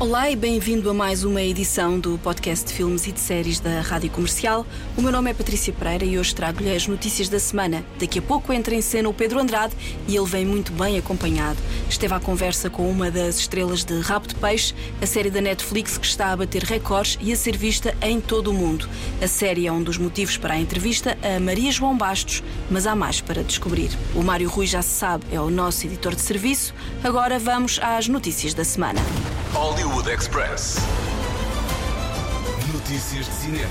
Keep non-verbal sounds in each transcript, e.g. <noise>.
Olá e bem-vindo a mais uma edição do podcast de filmes e de séries da Rádio Comercial. O meu nome é Patrícia Pereira e hoje trago-lhe as notícias da semana. Daqui a pouco entra em cena o Pedro Andrade e ele vem muito bem acompanhado. Esteve à conversa com uma das estrelas de Rabo de Peixe, a série da Netflix que está a bater recordes e a ser vista em todo o mundo. A série é um dos motivos para a entrevista a Maria João Bastos, mas há mais para descobrir. O Mário Rui já se sabe, é o nosso editor de serviço. Agora vamos às notícias da semana. Hollywood Express. Notícias de cinema.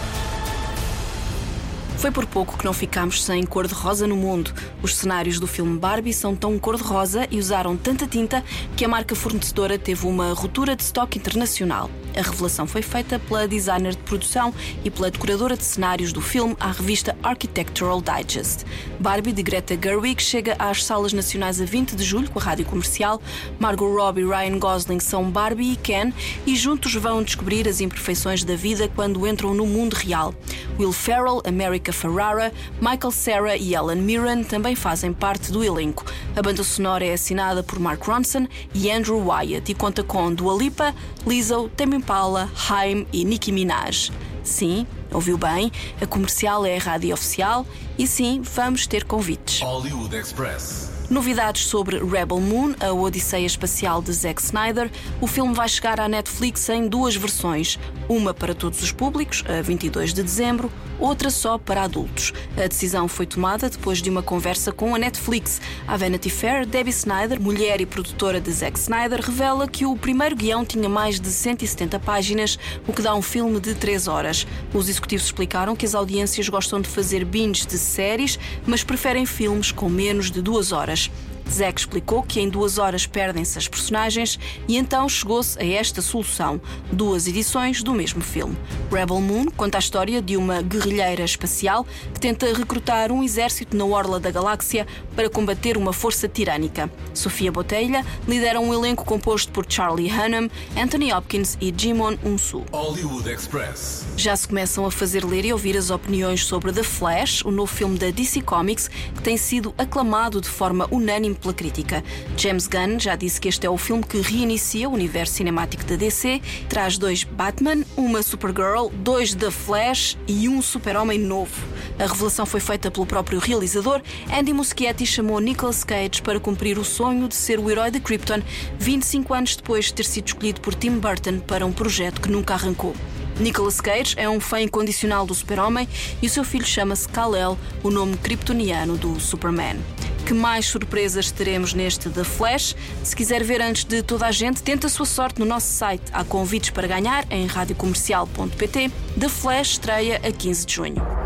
Foi por pouco que não ficámos sem cor-de-rosa no mundo. Os cenários do filme Barbie são tão cor-de-rosa e usaram tanta tinta que a marca fornecedora teve uma ruptura de estoque internacional. A revelação foi feita pela designer de produção e pela decoradora de cenários do filme à revista Architectural Digest. Barbie, de Greta Gerwig, chega às salas nacionais a 20 de julho com a rádio comercial. Margot Robbie e Ryan Gosling são Barbie e Ken e juntos vão descobrir as imperfeições da vida quando entram no mundo real. Will Ferrell, America Ferrara, Michael Cera e Ellen Mirren também fazem parte do elenco. A banda sonora é assinada por Mark Ronson e Andrew Wyatt e conta com Dua Lipa, Lizzo, Tame Impala, Haim e Nicki Minaj. Sim, ouviu bem, a comercial é a rádio oficial e sim, vamos ter convites. Hollywood Express. Novidades sobre Rebel Moon, a Odisseia Espacial de Zack Snyder. O filme vai chegar à Netflix em duas versões. Uma para todos os públicos, a 22 de dezembro, outra só para adultos. A decisão foi tomada depois de uma conversa com a Netflix. A Vanity Fair, Debbie Snyder, mulher e produtora de Zack Snyder, revela que o primeiro guião tinha mais de 170 páginas, o que dá um filme de 3 horas. Os executivos explicaram que as audiências gostam de fazer binge de séries, mas preferem filmes com menos de 2 horas. Zack explicou que em duas horas perdem-se as personagens e então chegou-se a esta solução: duas edições do mesmo filme. Rebel Moon conta a história de uma guerrilheira espacial que tenta recrutar um exército na orla da galáxia para combater uma força tirânica. Sofia Botelha lidera um elenco composto por Charlie Hunnam, Anthony Hopkins e Jimon Unsu. Hollywood Express. Já se começam a fazer ler e ouvir as opiniões sobre The Flash, o novo filme da DC Comics, que tem sido aclamado de forma unânime pela crítica. James Gunn já disse que este é o filme que reinicia o universo cinemático da DC, traz dois Batman, uma Supergirl, dois The Flash e um Super-Homem novo. A revelação foi feita pelo próprio realizador. Andy Muschietti chamou Nicolas Cage para cumprir o sonho de ser o herói de Krypton, 25 anos depois de ter sido escolhido por Tim Burton para um projeto que nunca arrancou. Nicolas Cage é um fã incondicional do Super-Homem e o seu filho chama-se Kal-El, o nome kryptoniano do Superman. Que mais surpresas teremos neste The Flash? Se quiser ver antes de toda a gente, tenta a sua sorte no nosso site. Há convites para ganhar em radiocomercial.pt. The Flash estreia a 15 de junho.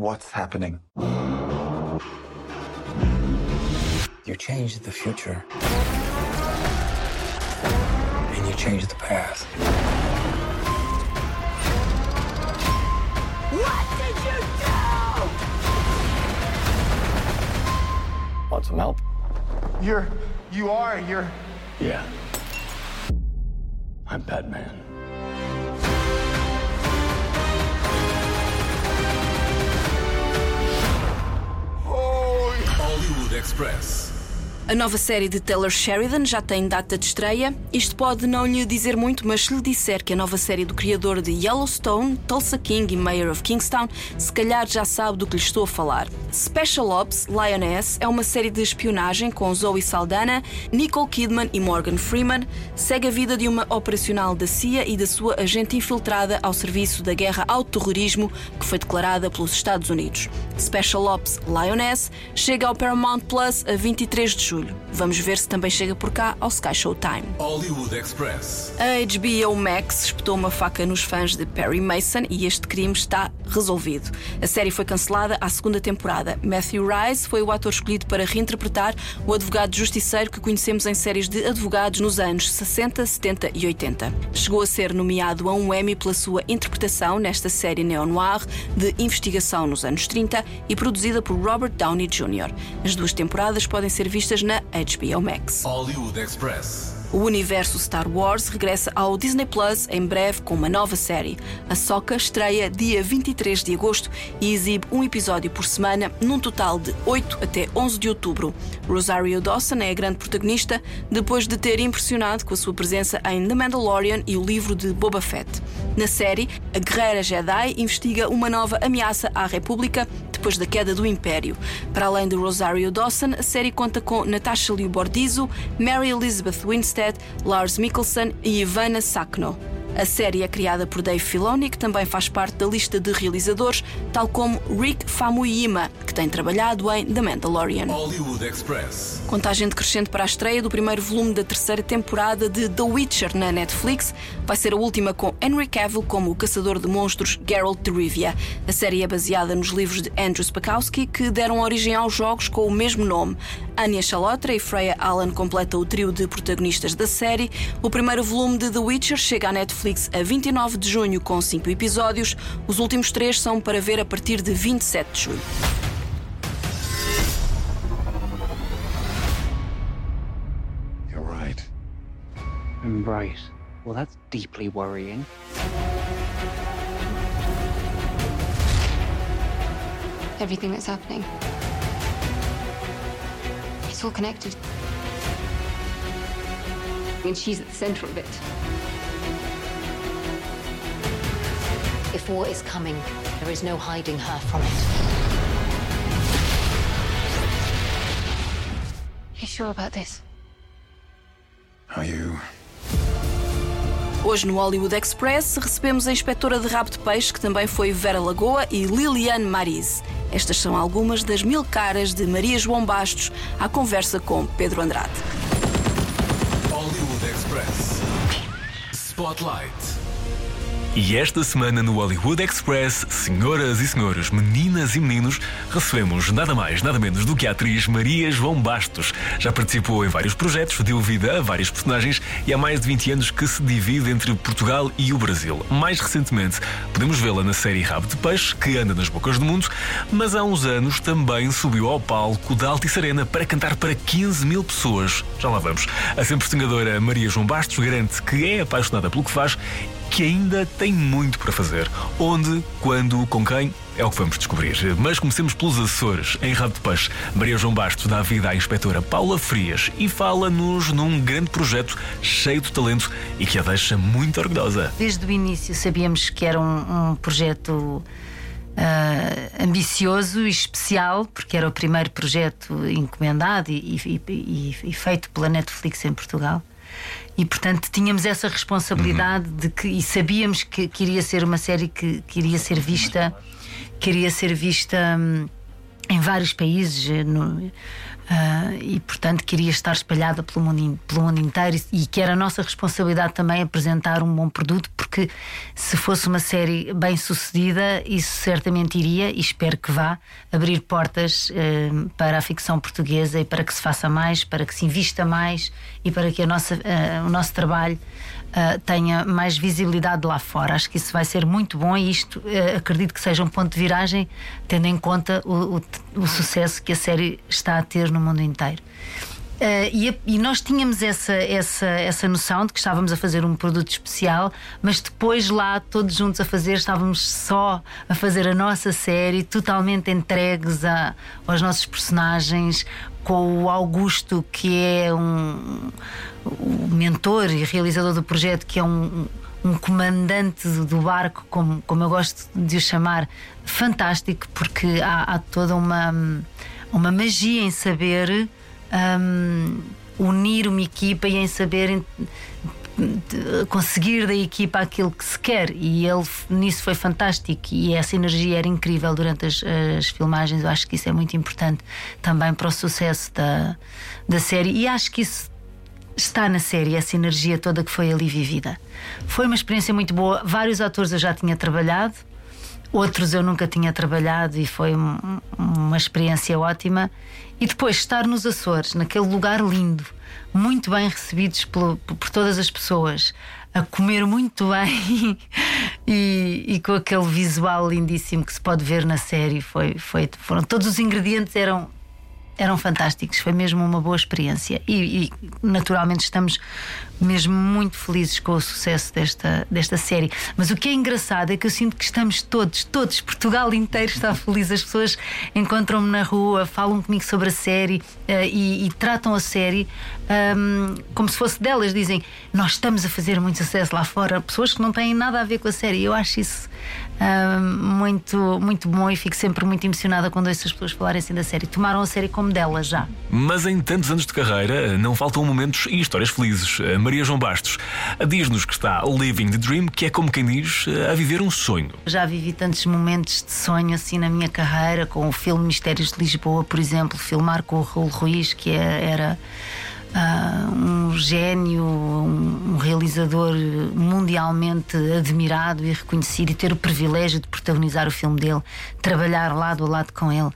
What's happening? You changed the future. And you changed the past. What did you do? Want some help? You're, you are, you're. Yeah. I'm Batman. Hollywood Express. A nova série de Taylor Sheridan já tem data de estreia. Isto pode não lhe dizer muito, mas se lhe disser que a nova série do criador de Yellowstone, Tulsa King e Mayor of Kingstown, se calhar já sabe do que lhe estou a falar. Special Ops Lioness é uma série de espionagem com Zoe Saldana, Nicole Kidman e Morgan Freeman. Segue a vida de uma operacional da CIA e da sua agente infiltrada ao serviço da guerra ao terrorismo que foi declarada pelos Estados Unidos. Special Ops Lioness chega ao Paramount Plus a 23 de julho. Vamos ver se também chega por cá ao Sky Showtime. Hollywood Express. A HBO Max espetou uma faca nos fãs de Perry Mason e este crime está resolvido. A série foi cancelada à segunda temporada. Matthew Rice foi o ator escolhido para reinterpretar o advogado justiceiro que conhecemos em séries de advogados nos anos 60, 70 e 80. Chegou a ser nomeado a um Emmy pela sua interpretação nesta série neo-noir de investigação nos anos 30 e produzida por Robert Downey Jr. As duas temporadas podem ser vistas na HBO Max. Hollywood Express. O universo Star Wars regressa ao Disney Plus em breve com uma nova série. A Soca estreia dia 23 de agosto e exibe um episódio por semana, num total de 8 até 11 de outubro. Rosario Dawson é a grande protagonista, depois de ter impressionado com a sua presença em The Mandalorian e o livro de Boba Fett. Na série, a guerreira Jedi investiga uma nova ameaça à República depois da queda do Império. Para além de Rosario Dawson, a série conta com Natasha Liu Bordizzo, Mary Elizabeth Winstead, Lars Mikkelsen e Ivana Sakno. A série é criada por Dave Filoni, que também faz parte da lista de realizadores, tal como Rick Famuyiwa, que tem trabalhado em The Mandalorian. Hollywood Express. Contagem decrescente para a estreia do primeiro volume da terceira temporada de The Witcher na Netflix. Vai ser a última com Henry Cavill como o caçador de monstros Geralt de Rivia. A série é baseada nos livros de Andrew Spakowski, que deram origem aos jogos com o mesmo nome. Anya Chalotra e Freya Allan completam o trio de protagonistas da série. O primeiro volume de The Witcher chega à Netflix a 29 de junho com 5 episódios. Os últimos três são para ver a partir de 27 de julho. You're right. I'm right. Well, that's deeply worrying. everything that's happening. It's all connected. And she's at the center of it. If war is coming, there is no hiding her from it. You sure about this? Are you? Hoje no Hollywood Express recebemos a inspetora de rabo de peixe, que também foi Vera Lagoa, e Liliane Marise. Estas são algumas das mil caras de Maria João Bastos à conversa com Pedro Andrade. Hollywood Express. Spotlight. E esta semana no Hollywood Express, senhoras e senhores, meninas e meninos, recebemos nada mais, nada menos do que a atriz Maria João Bastos. Já participou em vários projetos, deu vida a vários personagens e há mais de 20 anos que se divide entre Portugal e o Brasil. Mais recentemente, podemos vê-la na série Rabo de Peixe, que anda nas bocas do mundo, mas há uns anos também subiu ao palco da Altice Arena para cantar para 15 mil pessoas. Já lá vamos. A sempre sonhadora Maria João Bastos garante que é apaixonada pelo que faz que ainda tem muito para fazer. Onde, quando, com quem, é o que vamos descobrir. Mas comecemos pelos Açores. Em Rabo de Peixe, Maria João Bastos dá vida à inspetora Paula Frias e fala-nos num grande projeto cheio de talento e que a deixa muito orgulhosa. Desde o início sabíamos que era um, um projeto uh, ambicioso e especial, porque era o primeiro projeto encomendado e, e, e, e feito pela Netflix em Portugal. E portanto tínhamos essa responsabilidade uhum. de que e sabíamos que, que, iria ser uma série que, que iria ser vista, que iria ser vista hum, em vários países. No, Uh, e portanto queria estar espalhada pelo mundo, pelo mundo inteiro e, e que era a nossa responsabilidade também apresentar um bom produto, porque se fosse uma série bem sucedida, isso certamente iria, e espero que vá, abrir portas uh, para a ficção portuguesa e para que se faça mais, para que se invista mais e para que nossa, uh, o nosso trabalho Uh, tenha mais visibilidade lá fora. Acho que isso vai ser muito bom e isto uh, acredito que seja um ponto de viragem, tendo em conta o, o, o sucesso que a série está a ter no mundo inteiro. Uh, e, e, nós tínhamos essa, essa, essa noção de que estávamos a fazer um produto especial, mas depois lá, todos juntos a fazer, estávamos só a fazer a nossa série, totalmente entregues a, aos nossos personagens, com o Augusto, que é um, o mentor e realizador do projeto, que é um, um comandante do barco, como, como eu gosto de o chamar, fantástico, porque há, há toda uma, uma magia em saber um, unir uma equipa e em saber conseguir da equipa aquilo que se quer. E ele nisso foi fantástico. E essa energia era incrível durante as, as, filmagens. Eu acho que isso é muito importante também para o sucesso da, da série. E acho que isso está na série essa energia toda que foi ali vivida. Foi uma experiência muito boa. Vários atores eu já tinha trabalhado outros eu nunca tinha trabalhado e foi um, uma experiência ótima. E depois estar nos Açores naquele lugar lindo muito bem recebidos por, por todas as pessoas, a comer muito bem <laughs> e, e, com aquele visual lindíssimo que se pode ver na série. Foi, foi, foram todos os ingredientes eram eram fantásticos, foi mesmo uma boa experiência e, e, naturalmente estamos mesmo muito felizes com o sucesso desta, desta série. Mas o que é engraçado é que eu sinto que estamos todos, todos, Portugal inteiro está feliz. As pessoas encontram-me na rua, falam comigo sobre a série uh, e, e, tratam a série um, como se fosse delas. Dizem, nós estamos a fazer muito sucesso lá fora. Pessoas que não têm nada a ver com a série. Eu acho isso uh, muito, muito bom e fico sempre muito emocionada quando ouço as pessoas falarem assim da série. Tomaram a série como delas já. Mas em tantos anos de carreira, não faltam momentos e histórias felizes. Maria João Bastos diz-nos que está living the dream, que é como quem diz, a viver um sonho. Já vivi tantos momentos de sonho assim na minha carreira, com o filme Mistérios de Lisboa, por exemplo, filmar com o Raul Ruiz, que é, era uh, um gênio, um, um, realizador mundialmente admirado e reconhecido, e ter o privilégio de protagonizar o filme dele, trabalhar lado a lado com ele.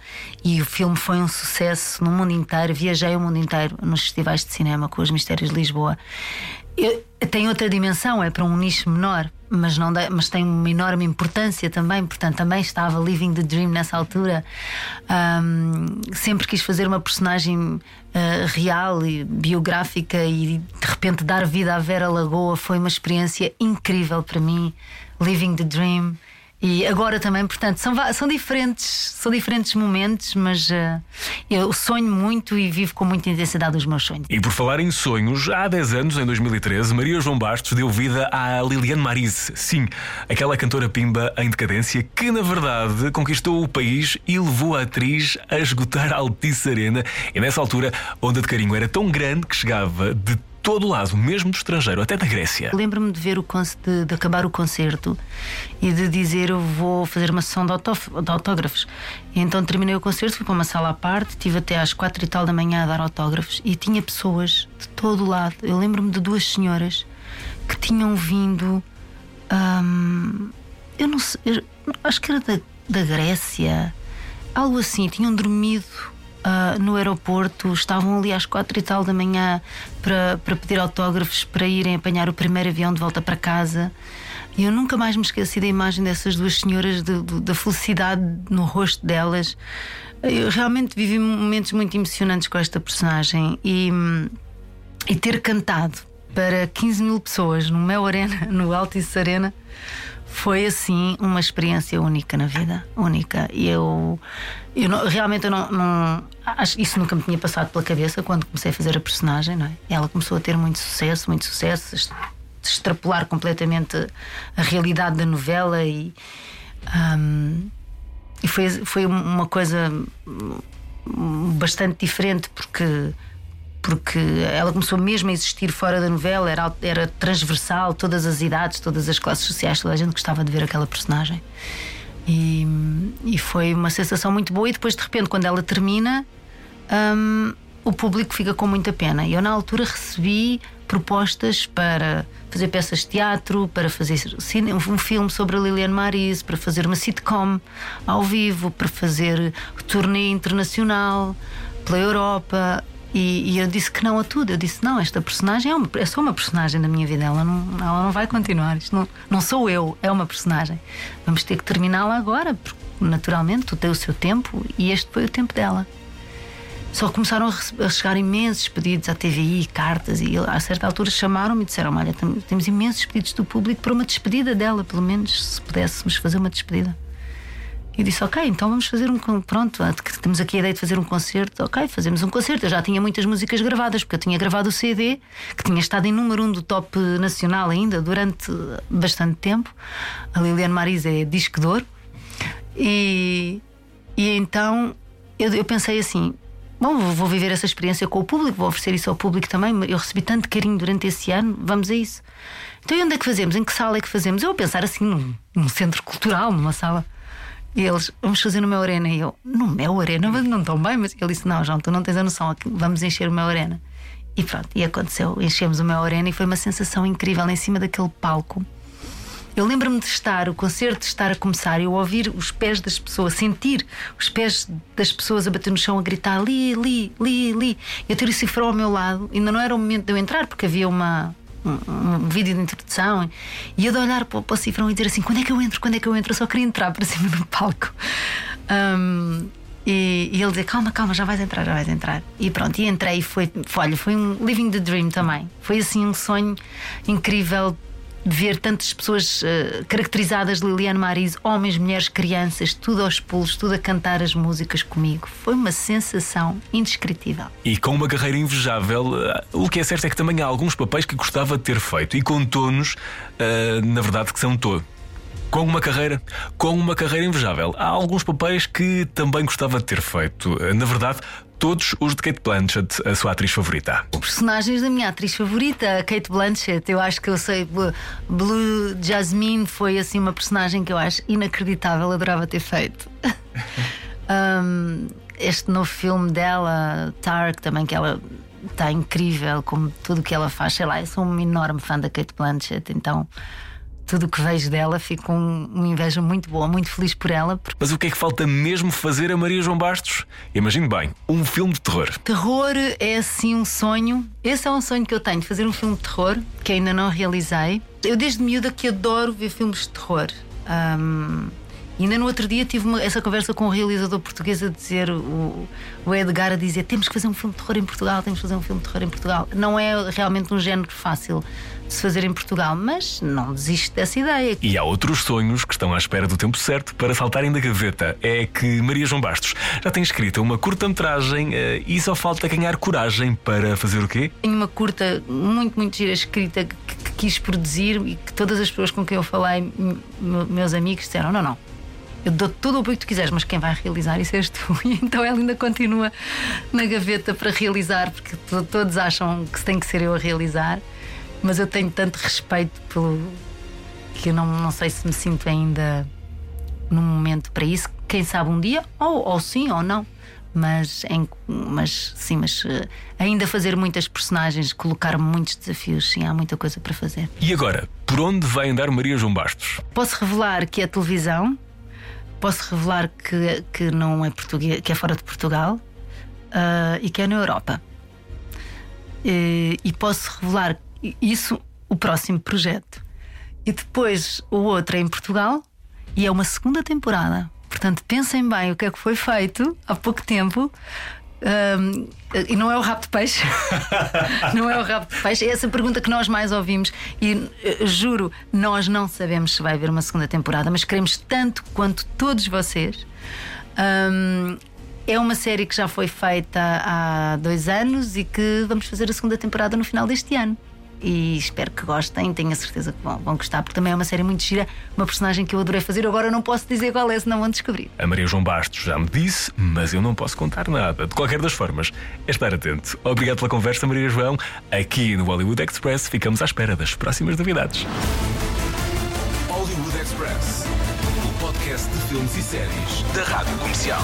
E o filme foi um sucesso no mundo inteiro. Viajei o mundo inteiro nos festivais de cinema com os Mistérios de Lisboa. Eu, tem outra dimensão, é para um nicho menor, mas, não dá, mas tem uma enorme importância também. Portanto, também estava living the dream nessa altura. Um, sempre quis fazer uma personagem uh, real e biográfica e de repente dar vida à Vera Lagoa foi uma experiência incrível para mim. Living the dream. E agora também, portanto, são, são, diferentes, são diferentes momentos, mas uh, eu sonho muito e vivo com muita intensidade os meus sonhos. E por falar em sonhos, há 10 anos, em 2013, Maria João Bastos deu vida à Liliane Marise. Sim, aquela cantora pimba em decadência que, na verdade, conquistou o país e levou a atriz a esgotar a Altice Arena. E nessa altura, a onda de carinho era tão grande que chegava de todo lado, mesmo do estrangeiro, até da Grécia. Lembro-me de ver o de, de, acabar o concerto e de dizer eu vou fazer uma sessão de, de autógrafos. E então terminei o concerto, fui para uma sala à parte, estive até às quatro e tal da manhã a dar autógrafos e tinha pessoas de todo lado. Eu lembro-me de duas senhoras que tinham vindo. Hum, eu não sei, eu, acho que era da, da Grécia, algo assim, tinham dormido uh, no aeroporto, estavam ali às quatro e tal da manhã para, para pedir autógrafos para irem apanhar o primeiro avião de volta para casa. E eu nunca mais me esqueci da imagem dessas duas senhoras, de, de, da felicidade no rosto delas. Eu realmente vivi momentos muito emocionantes com esta personagem e, e ter cantado para 15 mil pessoas no Mel Arena, <laughs> no Altice Arena, foi assim uma experiência única na vida. Única. E eu, eu não, realmente eu não, não, Acho isso nunca me tinha passado pela cabeça quando comecei a fazer a personagem, não é? Ela começou a ter muito sucesso, muito sucesso, extrapolar completamente a realidade da novela e. Um, e foi, foi uma coisa bastante diferente porque porque ela começou mesmo a existir fora da novela, era, era transversal, todas as idades, todas as classes sociais, toda a gente gostava de ver aquela personagem. E, e foi uma sensação muito boa. E depois, de repente, quando ela termina, um, o público fica com muita pena. Eu, na altura, recebi propostas para fazer peças de teatro, para fazer um filme sobre a Liliane Maris, para fazer uma sitcom ao vivo, para fazer turnê internacional pela Europa. E, e, eu disse que não a tudo. Eu disse: não, esta personagem é, uma, é só uma personagem da minha vida. Ela não, ela não vai continuar. Isto não, não sou eu, é uma personagem. Vamos ter que terminá-la agora, porque naturalmente tu tens o seu tempo e este foi o tempo dela. Só começaram a, chegar imensos pedidos à TVI, cartas, e a certa altura chamaram-me e disseram: Olha, temos imensos pedidos do público para uma despedida dela, pelo menos se pudéssemos fazer uma despedida. E disse: Ok, então vamos fazer um. Pronto, temos aqui a ideia de fazer um concerto. Ok, fazemos um concerto. Eu já tinha muitas músicas gravadas, porque eu tinha gravado o CD, que tinha estado em número um do top nacional ainda durante bastante tempo. A Liliane Maris é disco. E, e então eu, eu pensei assim: Bom, vou viver essa experiência com o público, vou oferecer isso ao público também. Eu recebi tanto carinho durante esse ano, vamos a isso. Então, onde é que fazemos? Em que sala é que fazemos? Eu vou pensar assim, num, num centro cultural, numa sala. E eles, vamos fazer no meu arena. E eu, no meu arena? Mas não estão bem. Mas ele disse, não, João, tu não tens a noção, vamos encher o meu arena. E pronto, e aconteceu. Enchemos o meu arena e foi uma sensação incrível em cima daquele palco. Eu lembro-me de estar, o concerto de estar a começar, eu ouvir os pés das pessoas, sentir os pés das pessoas a bater no chão, a gritar ali, ali, ali, ali. Eu ter o cifrão ao meu lado, ainda não era o momento de eu entrar, porque havia uma, um, um, vídeo de introdução e eu de olhar para, para o cifrão e dizer assim: quando é que eu entro? Quando é que eu entro? Eu só queria entrar para <laughs> cima do palco. Um, E, e ele dizia: Calma, calma, já vais entrar, já vais entrar. E pronto, e entrei e foi, foi, foi um living the dream também. Foi assim um sonho incrível ver tantas pessoas uh, caracterizadas Liliane Maris, homens, mulheres, crianças, tudo aos pulos, tudo a cantar as músicas comigo. Foi uma sensação indescritível. E com uma carreira invejável, uh, o que é certo é que também há alguns papéis que gostava de ter feito e contou-nos, uh, na verdade, que são todos com uma carreira, com uma carreira invejável. Há alguns papéis que também gostava de ter feito. Na verdade, todos os de Kate Blanchett, a sua atriz favorita. Personagens da minha atriz favorita, Kate Blanchett. Eu acho que eu sei. Blue Jasmine foi assim uma personagem que eu acho inacreditável, adorava ter feito. <laughs> um, este novo filme dela, Tark, também que ela está incrível, como tudo que ela faz. Sei lá, eu sou um enorme fã da Kate Blanchett, então tudo o que vejo dela, fico com uma inveja muito boa, muito feliz por ela. Mas o que é que falta mesmo fazer a Maria João Bastos? Imagine bem, um filme de terror. Terror é assim um sonho. Esse é um sonho que eu tenho, de fazer um filme de terror, que ainda não realizei. Eu desde miúda que adoro ver filmes de terror. Um, e ainda no outro dia tive uma, essa conversa com o realizador português a dizer, o, o, Edgar a dizer: temos que fazer um filme de terror em Portugal, temos que fazer um filme de terror em Portugal. Não é realmente um género fácil se fazer em Portugal, mas não desiste dessa ideia. E há outros sonhos que estão à espera do tempo certo para saltarem da gaveta. É que Maria João Bastos já tem escrita uma curta-metragem uh, e só falta ganhar coragem para fazer o quê? Tenho uma curta muito, muito gira escrita que, que quis produzir e que todas as pessoas com quem eu falei, meus amigos, disseram: não, não eu dou tudo o que tu quiseres, mas quem vai realizar isso és tu. <laughs> E então ela ainda continua na gaveta para realizar, porque todos acham que tem que ser eu a realizar, mas eu tenho tanto respeito pelo. que eu não, não sei se me sinto ainda num momento para isso. Quem sabe um dia, ou, ou sim ou não. Mas, em, mas sim, mas uh, ainda fazer muitas personagens, colocar muitos desafios, sim, há muita coisa para fazer. E agora, por onde vai andar Maria João Bastos? Posso revelar que é televisão, posso revelar que, que não é português, que é fora de Portugal uh, e que é na Europa. E, e posso revelar isso, o próximo projeto. E depois o outro é em Portugal e é uma segunda temporada. Portanto, pensem bem o que é que foi feito há pouco tempo um, e não é o rabo de peixe. <laughs> não é o rabo de peixe. É essa pergunta que nós mais ouvimos. E uh, juro, nós não sabemos se vai haver uma segunda temporada, mas queremos tanto quanto todos vocês. Um, é uma série que já foi feita há dois anos e que vamos fazer a segunda temporada no final deste ano e espero que gostem. Tenho a certeza que vão, vão, gostar, porque também é uma série muito gira, uma personagem que eu adorei fazer. Agora não posso dizer qual é, senão vão descobrir. A Maria João Bastos já me disse, mas eu não posso contar nada. De qualquer das formas, é estar atento. Obrigado pela conversa, Maria João. Aqui no Hollywood Express ficamos à espera das próximas novidades. Hollywood Express, o podcast de filmes e séries da Rádio Comercial.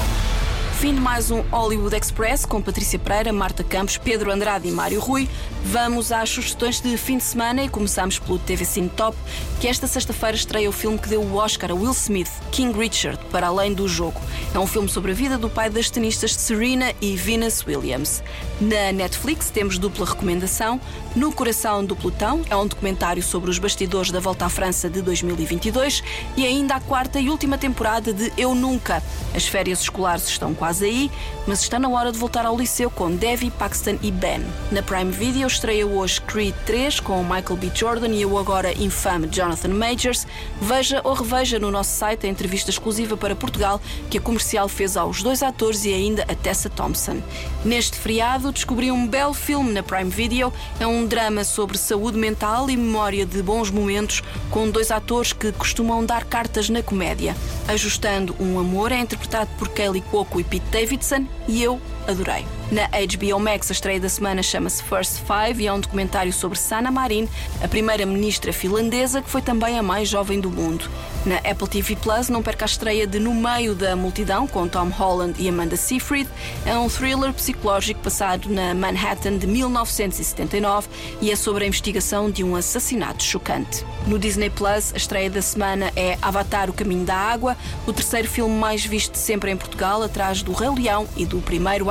Fim de mais um Hollywood Express com Patrícia Pereira, Marta Campos, Pedro Andrade e Mário Rui. Vamos às sugestões de fim de semana e começamos pelo TV Cine Top, que esta sexta-feira estreia o filme que deu o Oscar a Will Smith, King Richard, para além do jogo. É um filme sobre a vida do pai das tenistas Serena e Venus Williams. Na Netflix temos dupla recomendação. No Coração do Plutão é um documentário sobre os bastidores da Volta à França de 2022 e ainda a quarta e última temporada de Eu Nunca. As férias escolares estão quase aí, mas está na hora de voltar ao liceu com Devi, Paxton e Ben. Na Prime Video estreia hoje Creed 3 com Michael B. Jordan e o agora infame Jonathan Majors. Veja ou reveja no nosso site a entrevista exclusiva para Portugal que a comercial fez aos dois atores e ainda a Tessa Thompson. Neste feriado descobri um belo filme na Prime Video. É um drama sobre saúde mental e memória de bons momentos com dois atores que costumam dar cartas na comédia. Ajustando um Amor é interpretado por Kelly Cuoco e Pete Pete Davidson e eu adorei. Na HBO Max, a estreia da semana chama-se First Five e é um documentário sobre Sanna Marin, a primeira ministra finlandesa que foi também a mais jovem do mundo. Na Apple TV Plus, não perca a estreia de No Meio da Multidão com Tom Holland e Amanda Seyfried. É um thriller psicológico passado na Manhattan de 1979 e é sobre a investigação de um assassinato chocante. No Disney Plus, a estreia da semana é Avatar: O Caminho da Água, o terceiro filme mais visto sempre em Portugal, atrás do Rei Leão e do primeiro